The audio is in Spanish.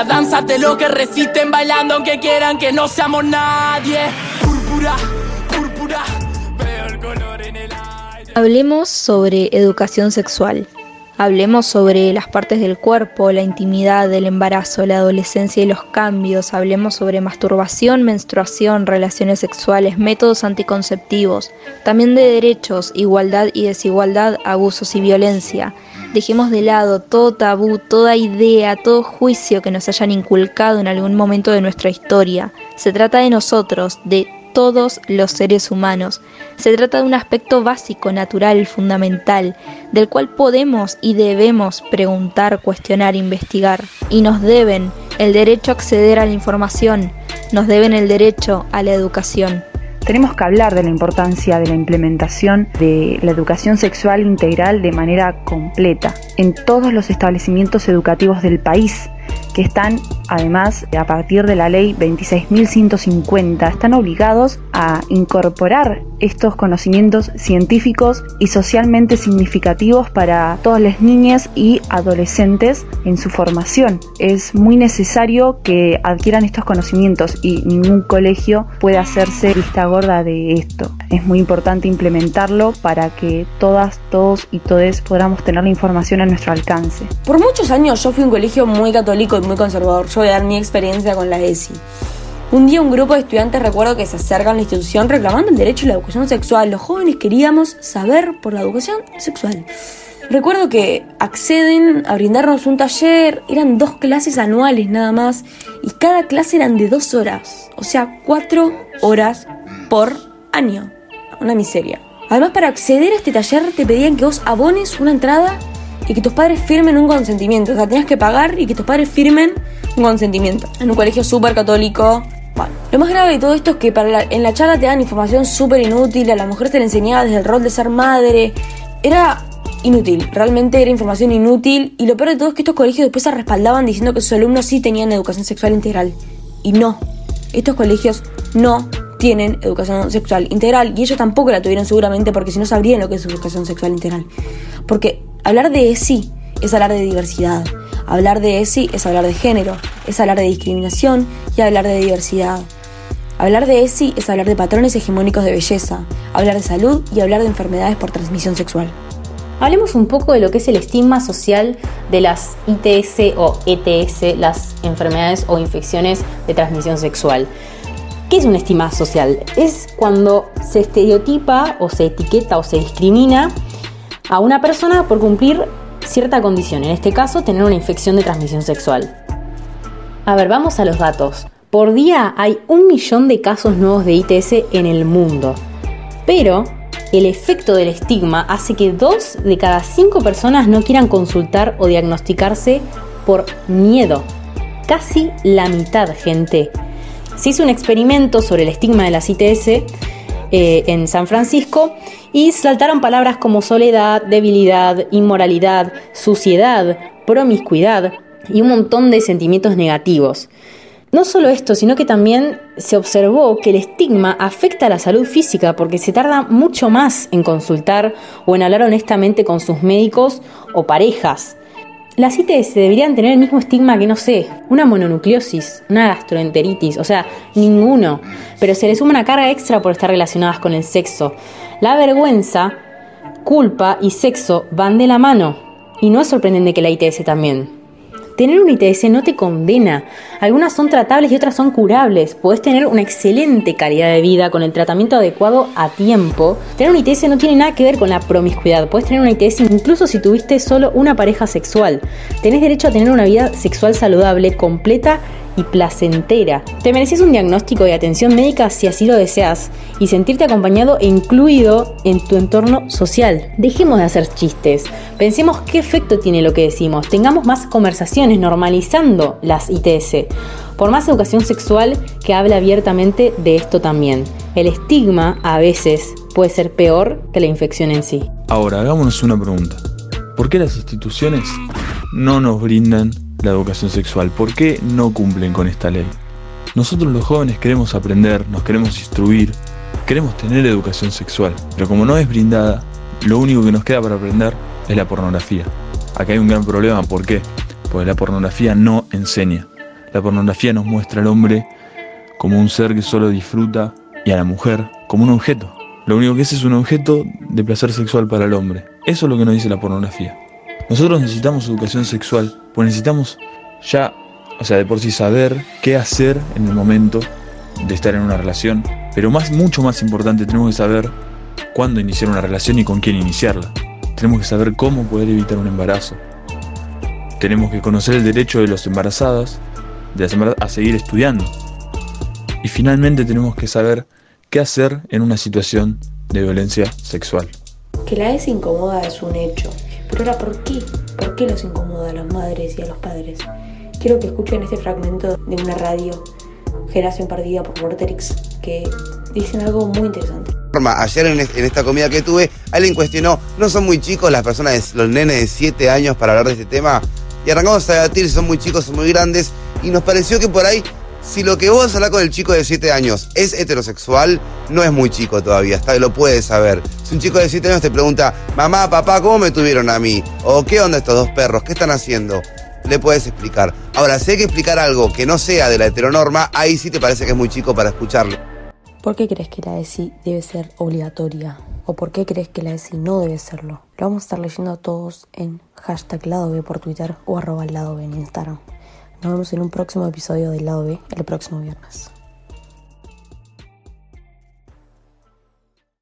La danza de lo que resisten bailando aunque quieran que no seamos nadie. Púrpura, púrpura, veo el color en el aire. Hablemos sobre educación sexual. Hablemos sobre las partes del cuerpo, la intimidad, el embarazo, la adolescencia y los cambios. Hablemos sobre masturbación, menstruación, relaciones sexuales, métodos anticonceptivos. También de derechos, igualdad y desigualdad, abusos y violencia. Dejemos de lado todo tabú, toda idea, todo juicio que nos hayan inculcado en algún momento de nuestra historia. Se trata de nosotros, de todos los seres humanos. Se trata de un aspecto básico, natural, fundamental, del cual podemos y debemos preguntar, cuestionar, investigar. Y nos deben el derecho a acceder a la información, nos deben el derecho a la educación. Tenemos que hablar de la importancia de la implementación de la educación sexual integral de manera completa en todos los establecimientos educativos del país que están además a partir de la ley 26.150 están obligados a incorporar estos conocimientos científicos y socialmente significativos para todas las niñas y adolescentes en su formación. Es muy necesario que adquieran estos conocimientos y ningún colegio puede hacerse vista gorda de esto. Es muy importante implementarlo para que todas, todos y todes podamos tener la información a nuestro alcance. Por muchos años yo fui un colegio muy católico y muy conservador. Voy a dar mi experiencia con la ESI. Un día un grupo de estudiantes recuerdo que se acercan a la institución reclamando el derecho a la educación sexual. Los jóvenes queríamos saber por la educación sexual. Recuerdo que acceden a brindarnos un taller, eran dos clases anuales nada más, y cada clase eran de dos horas, o sea, cuatro horas por año. Una miseria. Además, para acceder a este taller te pedían que vos abones una entrada y que tus padres firmen un consentimiento. O sea, tenías que pagar y que tus padres firmen un consentimiento. En un colegio súper católico. Bueno, lo más grave de todo esto es que para en la charla te dan información súper inútil, a la mujer se le enseñaba desde el rol de ser madre. Era inútil, realmente era información inútil. Y lo peor de todo es que estos colegios después se respaldaban diciendo que sus alumnos sí tenían educación sexual integral. Y no, estos colegios no tienen educación sexual integral y ellos tampoco la tuvieron seguramente porque si no sabrían lo que es educación sexual integral. Porque hablar de ESI es hablar de diversidad, hablar de ESI es hablar de género, es hablar de discriminación y hablar de diversidad. Hablar de ESI es hablar de patrones hegemónicos de belleza, hablar de salud y hablar de enfermedades por transmisión sexual. Hablemos un poco de lo que es el estigma social de las ITS o ETS, las enfermedades o infecciones de transmisión sexual. ¿Qué es un estigma social? Es cuando se estereotipa o se etiqueta o se discrimina a una persona por cumplir cierta condición, en este caso tener una infección de transmisión sexual. A ver, vamos a los datos. Por día hay un millón de casos nuevos de ITS en el mundo, pero el efecto del estigma hace que dos de cada cinco personas no quieran consultar o diagnosticarse por miedo. Casi la mitad, gente. Se hizo un experimento sobre el estigma de las ITS eh, en San Francisco y saltaron palabras como soledad, debilidad, inmoralidad, suciedad, promiscuidad y un montón de sentimientos negativos. No solo esto, sino que también se observó que el estigma afecta a la salud física porque se tarda mucho más en consultar o en hablar honestamente con sus médicos o parejas. Las ITS deberían tener el mismo estigma que, no sé, una mononucleosis, una gastroenteritis, o sea, ninguno, pero se les suma una carga extra por estar relacionadas con el sexo. La vergüenza, culpa y sexo van de la mano, y no es sorprendente que la ITS también. Tener un ITS no te condena. Algunas son tratables y otras son curables. Puedes tener una excelente calidad de vida con el tratamiento adecuado a tiempo. Tener un ITS no tiene nada que ver con la promiscuidad. Puedes tener una ITS incluso si tuviste solo una pareja sexual. Tenés derecho a tener una vida sexual saludable, completa y placentera. Te mereces un diagnóstico de atención médica si así lo deseas y sentirte acompañado e incluido en tu entorno social. Dejemos de hacer chistes, pensemos qué efecto tiene lo que decimos, tengamos más conversaciones normalizando las ITS. Por más educación sexual que hable abiertamente de esto también. El estigma a veces puede ser peor que la infección en sí. Ahora, hagámonos una pregunta. ¿Por qué las instituciones no nos brindan la educación sexual? ¿Por qué no cumplen con esta ley? Nosotros los jóvenes queremos aprender, nos queremos instruir, queremos tener educación sexual, pero como no es brindada, lo único que nos queda para aprender es la pornografía. Acá hay un gran problema, ¿por qué? Porque la pornografía no enseña. La pornografía nos muestra al hombre como un ser que solo disfruta y a la mujer como un objeto. Lo único que es es un objeto de placer sexual para el hombre. Eso es lo que nos dice la pornografía. Nosotros necesitamos educación sexual, pues necesitamos ya, o sea, de por sí saber qué hacer en el momento de estar en una relación, pero más, mucho más importante, tenemos que saber cuándo iniciar una relación y con quién iniciarla. Tenemos que saber cómo poder evitar un embarazo. Tenemos que conocer el derecho de los embarazadas, de las embarazadas, a seguir estudiando. Y finalmente tenemos que saber qué hacer en una situación de violencia sexual. Que la es incomoda es un hecho. Pero ahora, ¿por qué? ¿Por qué los incomoda a las madres y a los padres? Quiero que escuchen este fragmento de una radio, Generación Perdida por Vorterix, que dicen algo muy interesante. Ayer en, esta comida que tuve, alguien cuestionó, ¿no son muy chicos las personas, los nenes de 7 años para hablar de este tema? Y arrancamos a debatir si son muy chicos o muy grandes, y nos pareció que por ahí si lo que vos hablar con el chico de 7 años es heterosexual, no es muy chico todavía, hasta lo puedes saber. Un chico de 7 años te pregunta, mamá, papá, ¿cómo me tuvieron a mí? O ¿qué onda estos dos perros? ¿Qué están haciendo? Le puedes explicar. Ahora, si hay que explicar algo que no sea de la heteronorma, ahí sí te parece que es muy chico para escucharlo. ¿Por qué crees que la ESI debe ser obligatoria? ¿O por qué crees que la ESI no debe serlo? Lo vamos a estar leyendo a todos en hashtag lado B por Twitter o arroba lado B en Instagram. Nos vemos en un próximo episodio del lado B el próximo viernes.